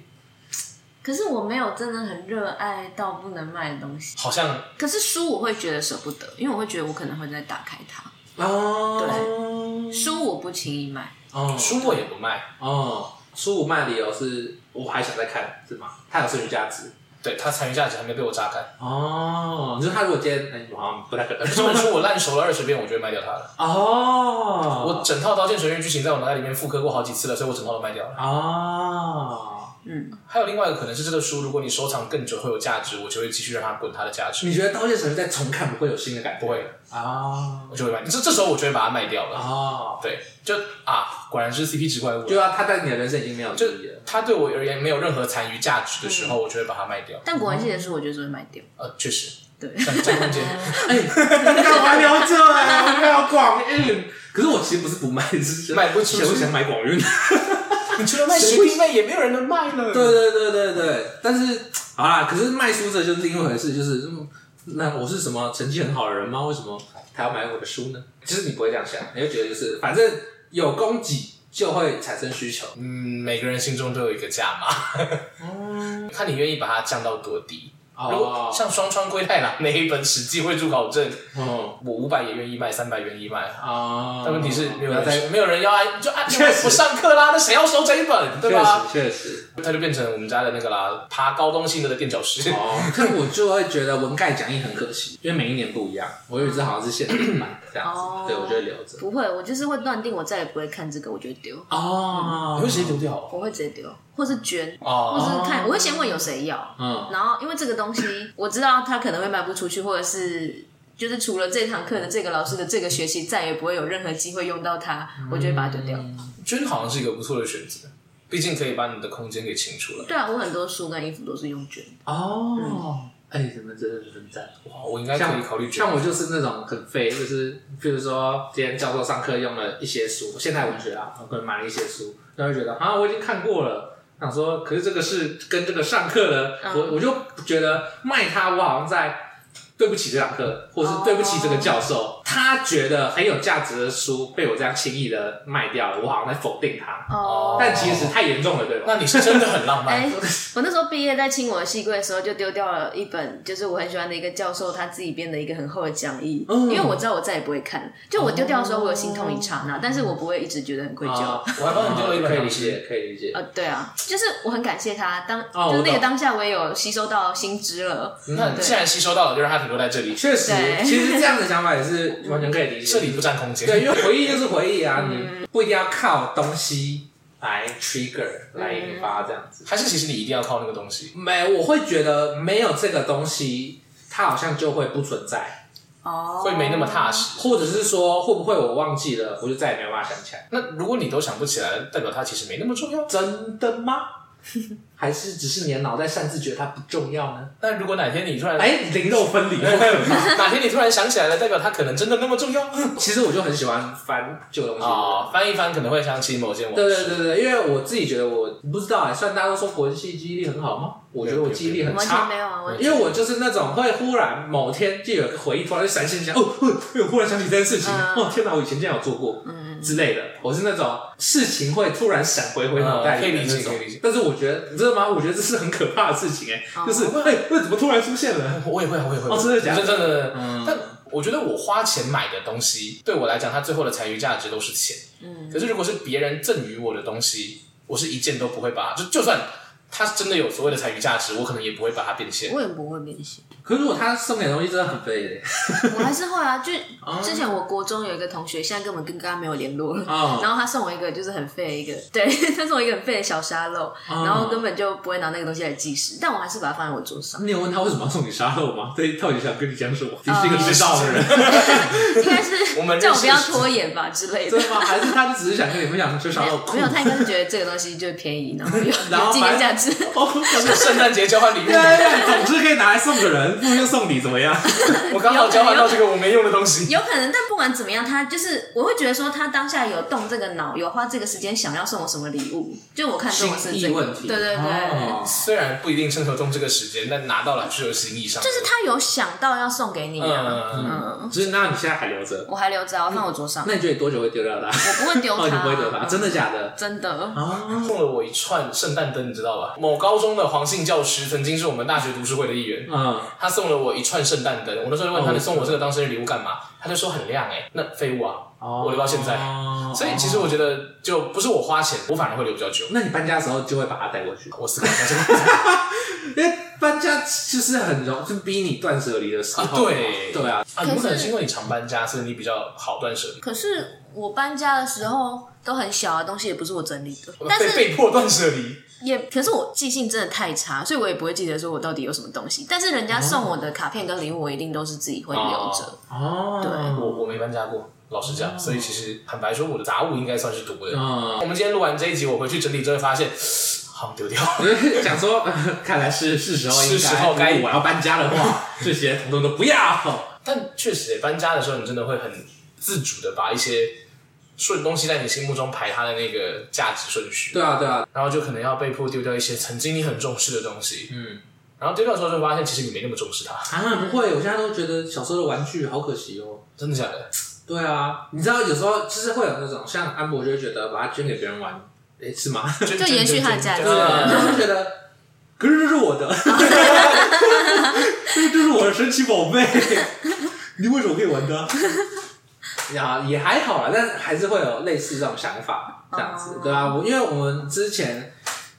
可是我没有真的很热爱到不能卖的东西，好像。可是书我会觉得舍不得，因为我会觉得我可能会再打开它。哦。对。书我不轻易卖。哦。书我也不卖。哦。书我卖的理由是我还想再看，是吗？它有剩余价值。对，它残余价值还没被我榨干。哦。你说他如果今天，哎，我好像不太可能。这本书我烂熟了二十遍，我就会卖掉它了。哦。我整套《刀剑神域》剧情在我脑袋里面复刻过好几次了，所以我整套都卖掉了。哦。嗯，还有另外一个可能是这个书，如果你收藏更久会有价值，我就会继续让它滚它的价值。你觉得《刀剑神域》再重看不会有新的感觉？不会啊，我就会卖。这这时候我就会把它卖掉了。啊，对，就啊，果然是 CP 值怪物。对啊，它在你的人生已经没有意义了。它对我而言没有任何残余价值的时候，我就会把它卖掉。但国文系的书，我觉得是会卖掉。呃，确实，对，占空间。[laughs] 哎，你看我还留着哎，我还要广运。可是我其实不是不卖，是卖不出去，我想买广运。你除了卖书以外，也没有人能卖了。对对对对对，但是好啦，可是卖书这就是另一回事，就是那我是什么成绩很好的人吗？为什么他要买我的书呢？其实你不会这样想，你会觉得就是反正有供给就会产生需求。嗯，每个人心中都有一个价码，嗯，[laughs] 看你愿意把它降到多低。如果像双川龟太郎那一本《史记绘着考证》，嗯，我五百也愿意卖，三百愿意卖啊。但问题是没有人，没有人要按，就按不上课啦。那谁要收这一本，对吧？确实，他就变成我们家的那个啦，爬高东性的垫脚石。哦，可我就会觉得文概讲义很可惜，因为每一年不一样。我以为这好像是限定版这样子，对，我就会留着。不会，我就是会断定，我再也不会看这个，我就会丢。哦，你会直接丢掉？我会直接丢。或是捐，或是看，我会先问有谁要，嗯，然后因为这个东西我知道他可能会卖不出去，或者是就是除了这堂课的这个老师的这个学期再也不会有任何机会用到它，我就会把它丢掉。捐好像是一个不错的选择，毕竟可以把你的空间给清出来。对啊，我很多书跟衣服都是用捐。哦，哎，你们真的是很赞哇！我应该可以考虑捐。像我就是那种很废，就是比如说今天教授上课用了一些书，现代文学啊，我可能买了一些书，然后就觉得啊，我已经看过了。想说，可是这个是跟这个上课的，嗯、我我就觉得卖它，我好像在对不起这堂课，或是对不起这个教授。哦他觉得很有价值的书被我这样轻易的卖掉了，我好像在否定他。哦，但其实太严重了，对吧？那你是真的很浪漫。哎，我那时候毕业在清我的戏柜的时候，就丢掉了一本，就是我很喜欢的一个教授他自己编的一个很厚的讲义，因为我知道我再也不会看。就我丢掉的时候，我有心痛一刹那，但是我不会一直觉得很愧疚。我还帮你丢了一本，可以理解，可以理解。呃，对啊，就是我很感谢他，当就是那个当下，我也有吸收到新知了。那既然吸收到了，就让他停留在这里。确实，其实这样的想法也是完全可以理解。这里不占空间，对，因为回忆就是回忆啊，你不一定要靠东西来 trigger 来引发这样子，还是其实你一定要靠那个东西？没，我会觉得没有这个东西，它好像就会不存在，哦，会没那么踏实，或者是说会不会我忘记了，我就再也没有办法想起来？那如果你都想不起来，代表它其实没那么重要，真的吗？[laughs] 还是只是你的脑袋擅自觉得它不重要呢？但如果哪天你突然哎灵肉分离，[laughs] 哪天你突然想起来了，代表它可能真的那么重要。[laughs] 其实我就很喜欢翻旧东西。啊，翻一翻可能会想起某些往事。对对对对，因为我自己觉得我不知道哎，虽然大家都说国际系记忆力很好吗？我觉得我记忆力很差，没有啊，因为我就是那种会忽然某天就有一个回忆突然就闪现一下，哦，我忽然想起这件事情，哦天哪，我以前竟然有做过，嗯之类的。我是那种事情会突然闪回回脑袋里的那种。但是我觉得你知道吗？我觉得这是很可怕的事情哎，就是哎，为什么突然出现了？我也会，我也会。哦，真的假的？真的。嗯。但我觉得我花钱买的东西，对我来讲，它最后的残余价值都是钱。嗯。可是如果是别人赠予我的东西，我是一件都不会把，就就算。它真的有所谓的财语价值，我可能也不会把它变现。我也不会变现。可是如果他送给的东西真的很废的，[laughs] 我还是会啊。就 [laughs] 之前我国中有一个同学，现在根本跟刚刚没有联络了。哦、然后他送我一个就是很废的一个，[laughs] 对，他送我一个很废的小沙漏，哦、然后根本就不会拿那个东西来计时，但我还是把它放在我桌上。你有问他为什么要送你沙漏吗？对，到底想跟你讲什么？你是一个知道的人，应该是叫我不要拖延吧之类的。对吗？还是他就只是想跟你分享这沙漏？没有，他应该是觉得这个东西就是便宜，然后有有纪念价值。哦，圣诞节交换礼物，总之可以拿来送个人，不如就送你怎么样？[laughs] 我刚好交换到这个我没用的东西。有可能，但不管怎么样，他就是我会觉得说，他当下有动这个脑，有花这个时间想要送我什么礼物，就我看中的是这个问题。对对对，哦、虽然不一定生活中这个时间，但拿到了是有心意上。就是他有想到要送给你啊，嗯，嗯，就是那你现在还留着？我还留着，我放我桌上。那你觉得多久会丢掉它？我不会丢它，你不会丢它，真的假的？真的啊！送了我一串圣诞灯，你知道吧？某高中的黄姓教师曾经是我们大学读书会的一员，嗯，他送了我一串圣诞灯，我那时候就问他，你送我这个当生日礼物干嘛？他就说很亮哎、欸，那废物啊，我留到现在。所以其实我觉得就不是我花钱，我反而会留比较久。那你搬家的时候就会把它带过去？我思考一下这个问题，因 [laughs] 为搬家就是很容易就逼你断舍离的时候。啊对对啊，啊，有可能是因为你常搬家，所以你比较好断舍离。可是我搬家的时候都很小啊，东西也不是我整理的，但是被被迫断舍离。也可是我记性真的太差，所以我也不会记得说我到底有什么东西。但是人家送我的卡片跟礼物，我一定都是自己会留着。哦，对，我我没搬家过，老实讲，所以其实坦白说，我的杂物应该算是多的。嗯，我们今天录完这一集，我回去整理之后发现，好丢掉。[laughs] 想说，看来是是时候，是时候该我要搬家的话，这些统统都不要。但确实，搬家的时候，你真的会很自主的把一些。顺东西在你心目中排它的那个价值顺序。对啊，对啊，然后就可能要被迫丢掉一些曾经你很重视的东西。嗯，然后丢掉的时候就发现，其实你没那么重视它。啊，不会，我现在都觉得小时候的玩具好可惜哦。真的假的？对啊，你知道有时候就是会有那种像安博就会觉得把它捐给别人玩，诶，是吗？就延续它的价值。对，就觉得，可是这是我的，[laughs] 这这是我的神奇宝贝，你为什么可以玩它？呀，也还好啦，但还是会有类似这种想法，这样子，对啊，我因为我们之前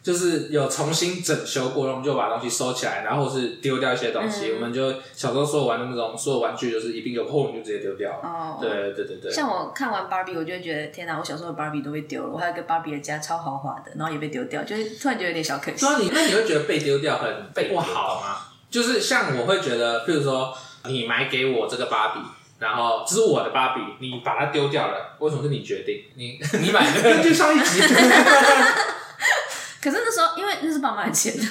就是有重新整修过，我们就把东西收起来，然后是丢掉一些东西。嗯、我们就小时候所有玩的那种所有玩具，就是一并有破，我们就直接丢掉了。哦，对对对对。像我看完芭比，我就会觉得天哪，我小时候的芭比都被丢了。我还有一个芭比的家超豪华的，然后也被丢掉，就是突然觉得有点小可惜。说你那你会觉得被丢掉很被不好吗？就是像我会觉得，譬如说你买给我这个芭比。然后这是我的芭比，你把它丢掉了，为什么是你决定？你 [laughs] 你买的？根据上一集。[laughs] 可是那时候，因为那是爸妈的钱的。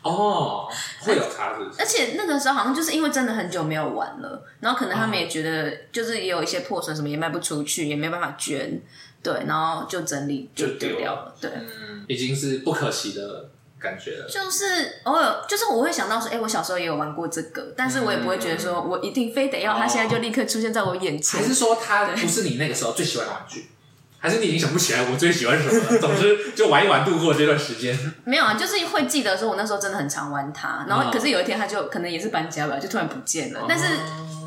哦，会有差是不是？而且那个时候好像就是因为真的很久没有玩了，然后可能他们也觉得，就是也有一些破损什么也卖不出去，也没办法捐，对，然后就整理就丢掉了，对，嗯，已经是不可惜的。感觉就是偶尔，就是我会想到说，哎、欸，我小时候也有玩过这个，但是我也不会觉得说我一定非得要它现在就立刻出现在我眼前。还是说它不是你那个时候最喜欢的玩具？还是你已经想不起来我最喜欢什么了？总之就玩一玩度过这段时间。[laughs] 没有啊，就是会记得说我那时候真的很常玩它，然后可是有一天它就可能也是搬家吧，就突然不见了。但是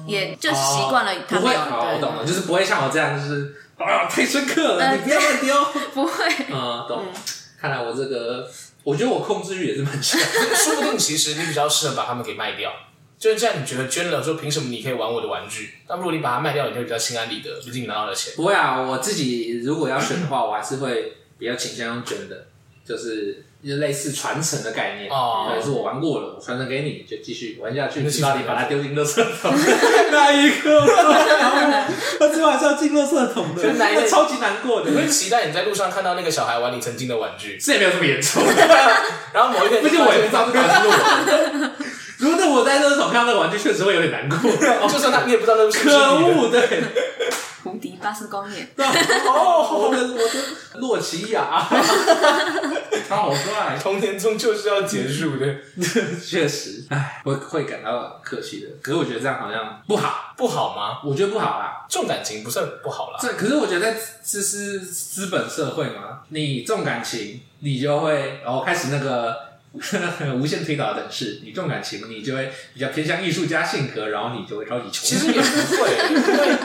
也就习惯了不会，我懂了，就是不会像我这样，就是啊太深刻了，呃、你不要乱丢。[laughs] 不会。嗯，懂。嗯、看来我这个。我觉得我控制欲也是蛮强，[laughs] 说不定其实你比较适合把它们给卖掉。就是这样，你觉得捐了，说凭什么你可以玩我的玩具？那如果你把它卖掉，你就比较心安理得，毕竟你拿到了钱。不会啊，我自己如果要选的话，我还是会比较倾向用捐的，就是。就类似传承的概念，哦，是我玩过了，我传承给你，就继续玩下去，直到你把它丢进垃圾桶。[laughs] 那一刻，[laughs] 他最后还是要进垃圾桶的，那超级难过的。你会期待你在路上看到那个小孩玩你曾经的玩具，这也没有这么严重。[laughs] 然后某一天，毕竟我也不知道这到底是我。如果我在垃圾桶看到那个玩具，确实会有点难过。就算他，你也不知道那是可恶，对。无敌巴斯光年，[laughs] 哦，我的我的洛奇亚，他好帅，童年终究是要结束的，确实，唉，我会感到可惜的。可是我觉得这样好像不好，不好吗？我觉得不好啦，重感情不算不好啦。这可是我觉得这是资本社会嘛，你重感情，你就会然后开始那个 [laughs] 无限推导的等式，你重感情，你就会比较偏向艺术家性格，然后你就会超级穷。其实也不会。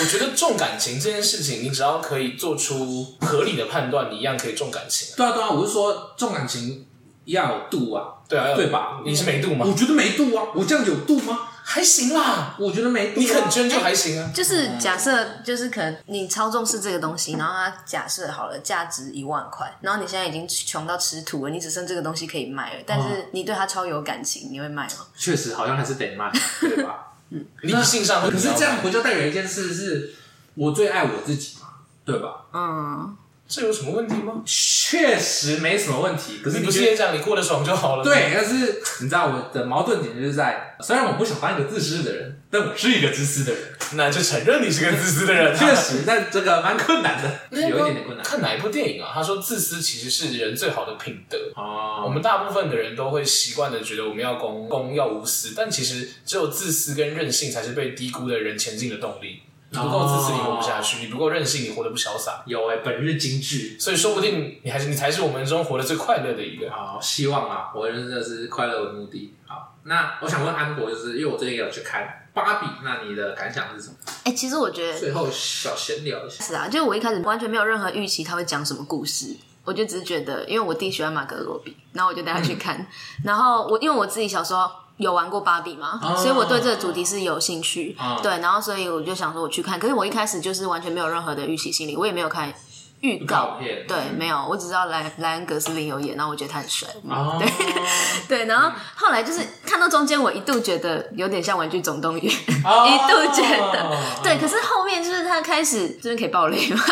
我觉得重感情这件事情，你只要可以做出合理的判断，你一样可以重感情。对啊，对啊，我是说重感情，要有度啊，对啊，对吧？你是没度吗？我觉得没度啊，我这样有度吗？还行啦，我觉得没度、啊。你肯捐就还行啊。就是假设，就是可能你超重视这个东西，然后它假设好了价值一万块，然后你现在已经穷到吃土了，你只剩这个东西可以卖了，但是你对它超有感情，你会卖吗？确实，好像还是得卖，对吧？嗯，理性上，可是这样不就代表一件事，是我最爱我自己嘛，对吧？嗯。这有什么问题吗？确实没什么问题。可是你，不是也讲你过得爽就好了？对，但是你知道我的矛盾点就是在，虽然我不想当一个自私的人，但我是一个自私的人，那就承认你是个自私的人。[laughs] 确实，但这个蛮困难的，有一点点困难。看哪一部电影啊？他说自私其实是人最好的品德。啊，我们大部分的人都会习惯的觉得我们要公公要无私，但其实只有自私跟任性才是被低估的人前进的动力。你不够自私，你活不下去；你不够任性，你活得不潇洒。有哎、欸，本日金句，所以说不定你还是你才是我们中活得最快乐的一个。好，希望啊，我真的是快乐为目的。好，那我想问安博，就是因为我最近也有去看芭比，那你的感想是什么？哎、欸，其实我觉得最后小闲聊一下。是啊，就我一开始完全没有任何预期他会讲什么故事，我就只是觉得，因为我弟喜欢马格罗比，然后我就带他去看。嗯、然后我因为我自己小时候。有玩过芭比吗？哦、所以我对这个主题是有兴趣。哦、对，然后所以我就想说我去看，可是我一开始就是完全没有任何的预期心理，我也没有看预告。对，嗯、没有，我只知道莱莱恩·格斯林有演，然后我觉得他很帅。哦、[laughs] 对对，然后后来就是看到中间，我一度觉得有点像《玩具总动员》，哦，[laughs] 一度觉得对，可是后面就是他开始这边可以爆雷吗？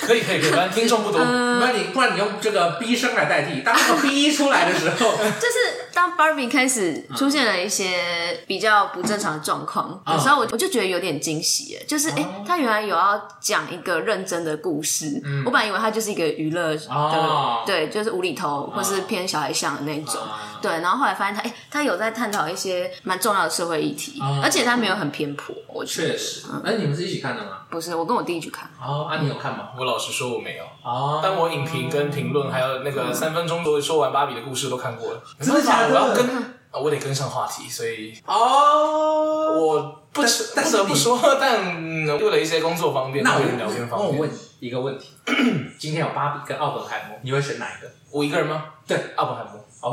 可以可以可以，反正听众不多。那、呃、你不然你用这个逼声来代替，当那个逼出来的时候，就是当 Barbie 开始出现了一些比较不正常的状况的时候，我我就觉得有点惊喜，就是哎，他、原来有要讲一个认真的故事。嗯、我本来以为他就是一个娱乐的，哦、对，就是无厘头或是偏小孩向的那种。对，然后后来发现他哎、他有在探讨一些蛮重要的社会议题，而且他没有很偏颇。我确实，哎、你们是一起看的吗？不是，我跟我弟一起看。哦，啊，你有看吗？我老实说我没有。啊，但我影评跟评论还有那个三分钟说说完芭比的故事都看过了。真的假的？我要跟啊，我得跟上话题，所以哦，我不但不得不说，[laughs] 但为了一些工作方便，那我聊天方面，我问一个问题：[clears throat] 今天有芭比跟奥本海默，你会选哪一个？我一个人吗？对，奥本海默。哦，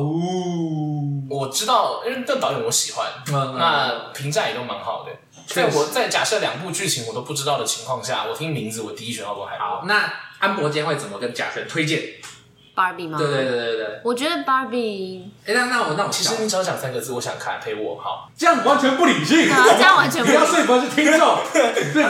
我知道，因为这导演我喜欢，那评价也都蛮好的。在我在假设两部剧情我都不知道的情况下，我听名字，我第一选奥本海默。好，那安博今天会怎么跟甲醛推荐？Barbie 吗？对对对对对，我觉得 Barbie。哎，那那我那我其实你只要讲三个字，我想看陪我好，这样完全不理性，啊、这样完全不要说服是听众，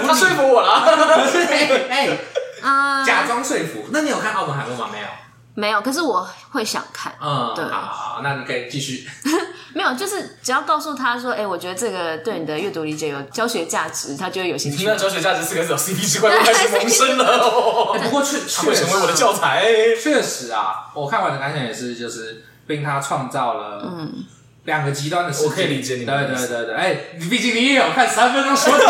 他说服我了。[laughs] 哎哎，假装说服。那你有看奥本海默吗？没有。没有，可是我会想看。嗯，对，好，好，那你可以继续。[laughs] [laughs] 没有，就是只要告诉他说，哎，我觉得这个对你的阅读理解有教学价值，他就会有兴趣。听到教学价值四个字，CP 值快开始萌生了。[laughs] 不过确确会成为我的教材。确实啊，我看完的感想也是，就是并他创造了嗯两个极端的世界。我可以理解你。对对对对，哎，毕竟你也有看三分钟说。[laughs]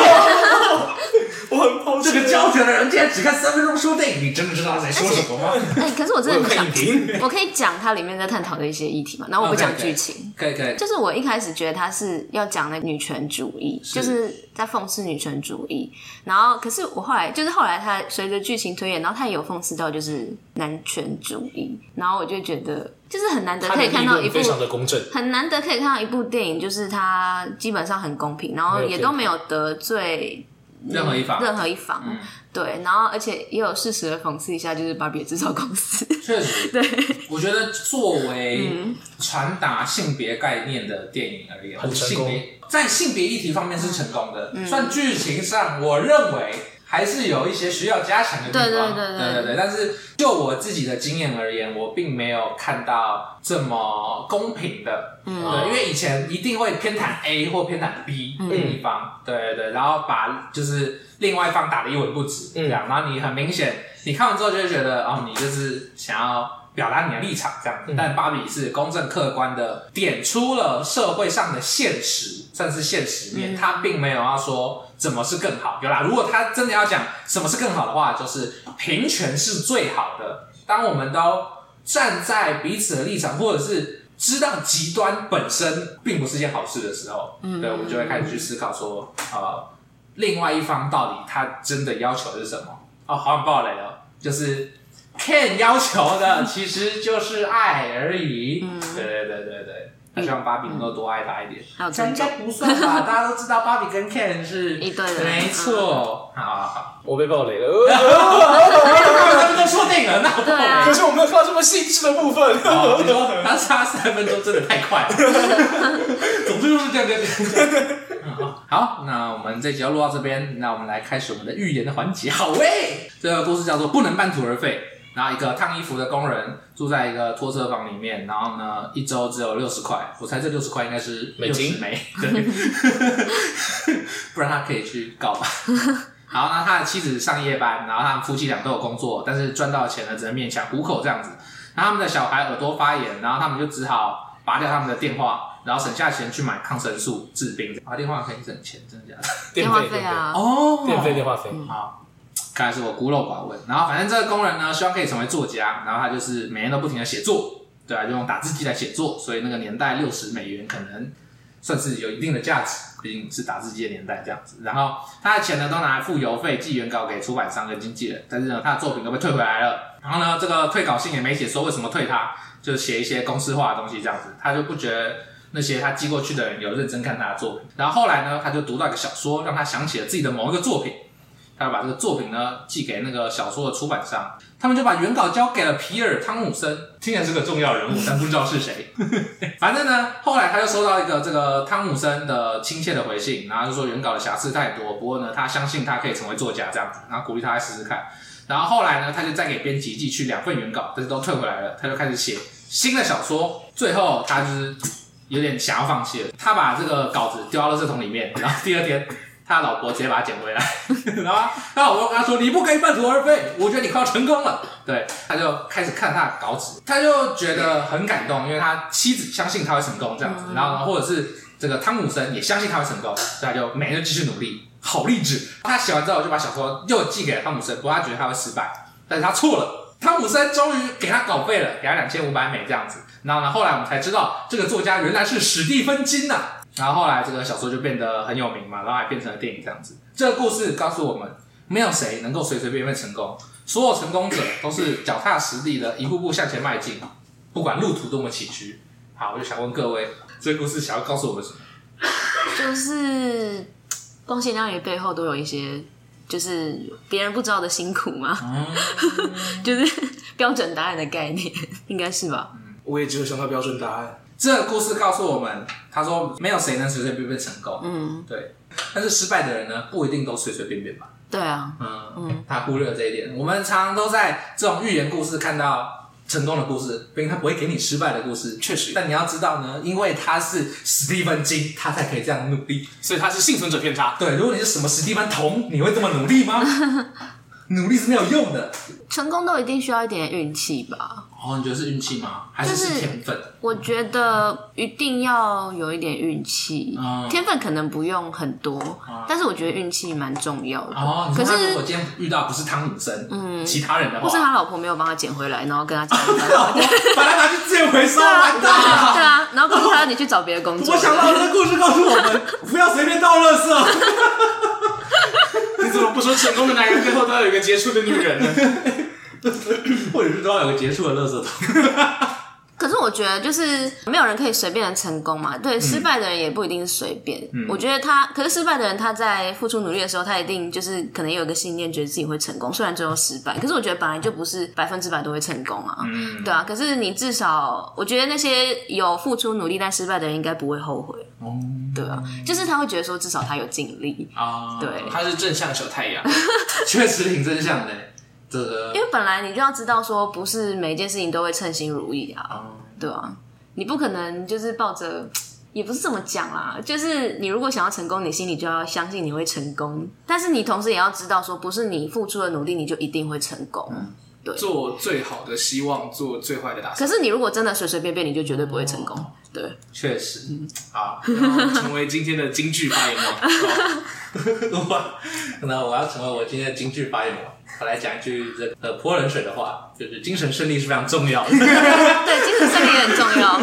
我很抱歉，这个教学的人竟然只看三分钟说电影，你真的知道他在说什么吗？哎，可是我真的很想听，我可以讲它里面在探讨的一些议题嘛？然后我不讲剧情，[laughs] 可以可以。就是我一开始觉得他是要讲那女权主义，就是在讽刺女权主义。然后，可是我后来就是后来他随着剧情推演，然后他也有讽刺到就是男权主义。然后我就觉得，就是很难得可以看到一部非常的公正，很难得可以看到一部电影，就是它基本上很公平，然后也都没有得罪。任何一方，任何一方，嗯、对，然后而且也有适时的讽刺一下，就是芭比制造公司。确实，对，我觉得作为传达性别概念的电影而言，很成功，在性别议题方面是成功的。算剧情上，我认为。还是有一些需要加强的地方，对对对对，对对对。但是就我自己的经验而言，我并没有看到这么公平的，嗯，对，因为以前一定会偏袒 A 或偏袒 B 另一方，嗯、对对对，然后把就是另外一方打得一文不值，这样，嗯、然后你很明显，你看完之后就会觉得，哦，你就是想要表达你的立场这样但芭比是公正客观的点出了社会上的现实，算是现实面，嗯、他并没有要说。怎么是更好？有啦，如果他真的要讲什么是更好的话，就是平权是最好的。当我们都站在彼此的立场，或者是知道极端本身并不是件好事的时候，嗯，对，我们就会开始去思考说，呃，另外一方到底他真的要求的是什么？哦，好想爆雷了，就是 Ken 要求的 [laughs] 其实就是爱而已。嗯，对对对对对。他希望芭比能够多爱他一点，应该不算吧？大家都知道芭比跟 Ken 是 [laughs] 一对的，没错。好好好，我被暴雷了。[laughs] 他们都说定了，那我爆雷。可是我没有看到这么细致的部分。[laughs] 他差三分钟真的太快了。总之就是这样这样。好，那我们这集要录到这边，那我们来开始我们的预言的环节。好喂，这个故事叫做不能半途而废。然后一个烫衣服的工人住在一个拖车房里面，然后呢，一周只有六十块。我猜这六十块应该是六十枚，对，[laughs] 不然他可以去告吧。[laughs] 好，那他的妻子上夜班，然后他们夫妻俩都有工作，但是赚到的钱呢，只能勉强糊口这样子。然后他们的小孩耳朵发炎，然后他们就只好拔掉他们的电话，然后省下钱去买抗生素治病。拔电话可以省钱，真的假的？电话费啊，哦，电费电话费，好。看来是我孤陋寡闻，然后反正这个工人呢，希望可以成为作家，然后他就是每天都不停的写作，对啊，就用打字机来写作，所以那个年代六十美元可能算是有一定的价值，毕竟是打字机的年代这样子。然后他的钱呢，都拿来付邮费、寄原稿给出版商跟经纪人，但是呢，他的作品都被退回来了。然后呢，这个退稿信也没写说为什么退他，就写一些公式化的东西这样子，他就不觉得那些他寄过去的人有认真看他的作品。然后后来呢，他就读到一个小说，让他想起了自己的某一个作品。他要把这个作品呢寄给那个小说的出版商，他们就把原稿交给了皮尔汤姆森，听起来是个重要人物，但不知道是谁。[laughs] 反正呢，后来他就收到一个这个汤姆森的亲切的回信，然后就说原稿的瑕疵太多，不过呢，他相信他可以成为作家这样子，然后鼓励他来试试看。然后后来呢，他就再给编辑寄去两份原稿，但是都退回来了，他就开始写新的小说。最后他就是有点想要放弃了，他把这个稿子丢到垃圾桶里面，然后第二天。他老婆直接把他捡回来，[laughs] 然后他老婆跟他说：“你不可以半途而废，我觉得你快要成功了。”对，他就开始看他的稿纸，他就觉得很感动，因为他妻子相信他会成功这样子，然后呢，或者是这个汤姆森也相信他会成功，所以他就每天继续努力，好励志。他写完之后就把小说又寄给了汤姆森，不过他觉得他会失败，但是他错了，汤姆森终于给他稿费了，给他两千五百美这样子。然后呢，后来我们才知道这个作家原来是史蒂芬金呐、啊。然后后来这个小说就变得很有名嘛，然后还变成了电影这样子。这个故事告诉我们，没有谁能够随随便便成功，所有成功者都是脚踏实地的，一步步向前迈进，不管路途多么崎岖。好，我就想问各位，这个故事想要告诉我们什么？就是光鲜亮丽背后都有一些，就是别人不知道的辛苦嘛。嗯、[laughs] 就是标准答案的概念，应该是吧？嗯，我也只有想到标准答案。这个故事告诉我们，他说没有谁能随随便便成功。嗯，对。但是失败的人呢，不一定都随随便便吧？对啊。嗯嗯，他忽略了这一点。我们常常都在这种寓言故事看到成功的故事，毕竟他不会给你失败的故事。确实。但你要知道呢，因为他是史蒂芬金，他才可以这样努力，所以他是幸存者偏差。对，如果你是什么史蒂芬童，你会这么努力吗？[laughs] 努力是没有用的。成功都一定需要一点运气吧？哦，你觉得是运气吗？还是是天分？我觉得一定要有一点运气，嗯、天分可能不用很多，嗯、但是我觉得运气蛮重要的。哦，可是如果今天遇到不是汤姆森，嗯，其他人的话，或是他老婆没有帮他捡回来，然后跟他 [laughs] 讲，把他拿去资源回收，完蛋了。对啊，然后告诉他你去找别的工作。我想到这个故事告诉我们，不要随便倒垃圾。[laughs] [laughs] 你怎么不说成功的男人背后都要有一个杰出的女人呢？[laughs] 或者是都要有个结束的垃圾桶。[laughs] 可是我觉得，就是没有人可以随便的成功嘛。对，失败的人也不一定是随便。嗯、我觉得他，可是失败的人他在付出努力的时候，他一定就是可能有一个信念，觉得自己会成功。虽然最后失败，可是我觉得本来就不是百分之百都会成功啊。嗯，对啊。可是你至少，我觉得那些有付出努力但失败的人，应该不会后悔。哦，对啊，就是他会觉得说，至少他有尽力啊。对，他是正向小太阳，[laughs] 确实挺正向的。这个，因为本来你就要知道说，不是每一件事情都会称心如意啊，嗯、对啊，你不可能就是抱着，也不是这么讲啦，就是你如果想要成功，你心里就要相信你会成功，但是你同时也要知道说，不是你付出的努力你就一定会成功，嗯、对，做最好的希望，做最坏的打算。可是你如果真的随随便便，你就绝对不会成功。对，确实，好，成为今天的京剧发言王。[laughs] [laughs] 那我要成为我今天的京剧发言王。我来讲一句这呃泼冷水的话，就是精神胜利是非常重要的。[laughs] 对，精神胜利也很重要，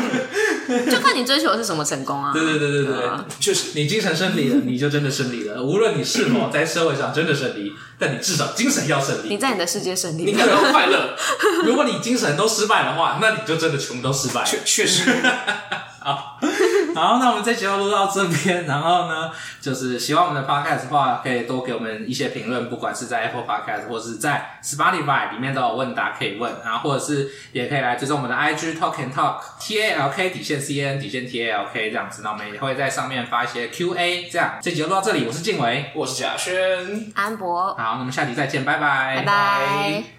[laughs] 就看你追求的是什么成功啊。对对对对对，确实，你精神胜利了，你就真的胜利了。无论你是否在社会上真的胜利，但你至少精神要胜利。你在你的世界胜利，你感到快乐。[laughs] 如果你精神都失败的话，那你就真的全部都失败。确确实。好，[laughs] 好，那我们这集就录到这边。然后呢，[laughs] 就是喜欢我们的 podcast 的话，可以多给我们一些评论，不管是在 Apple Podcast 或是在 Spotify 里面都有问答可以问。然后或者是也可以来追踪我们的 IG Talk and Talk T A L K 底线 C N 底线 T A L K 这样子。那我们也会在上面发一些 Q A。这样，这集就录到这里。我是静伟，我是贾轩，安博。好，那我们下集再见，拜拜，拜拜。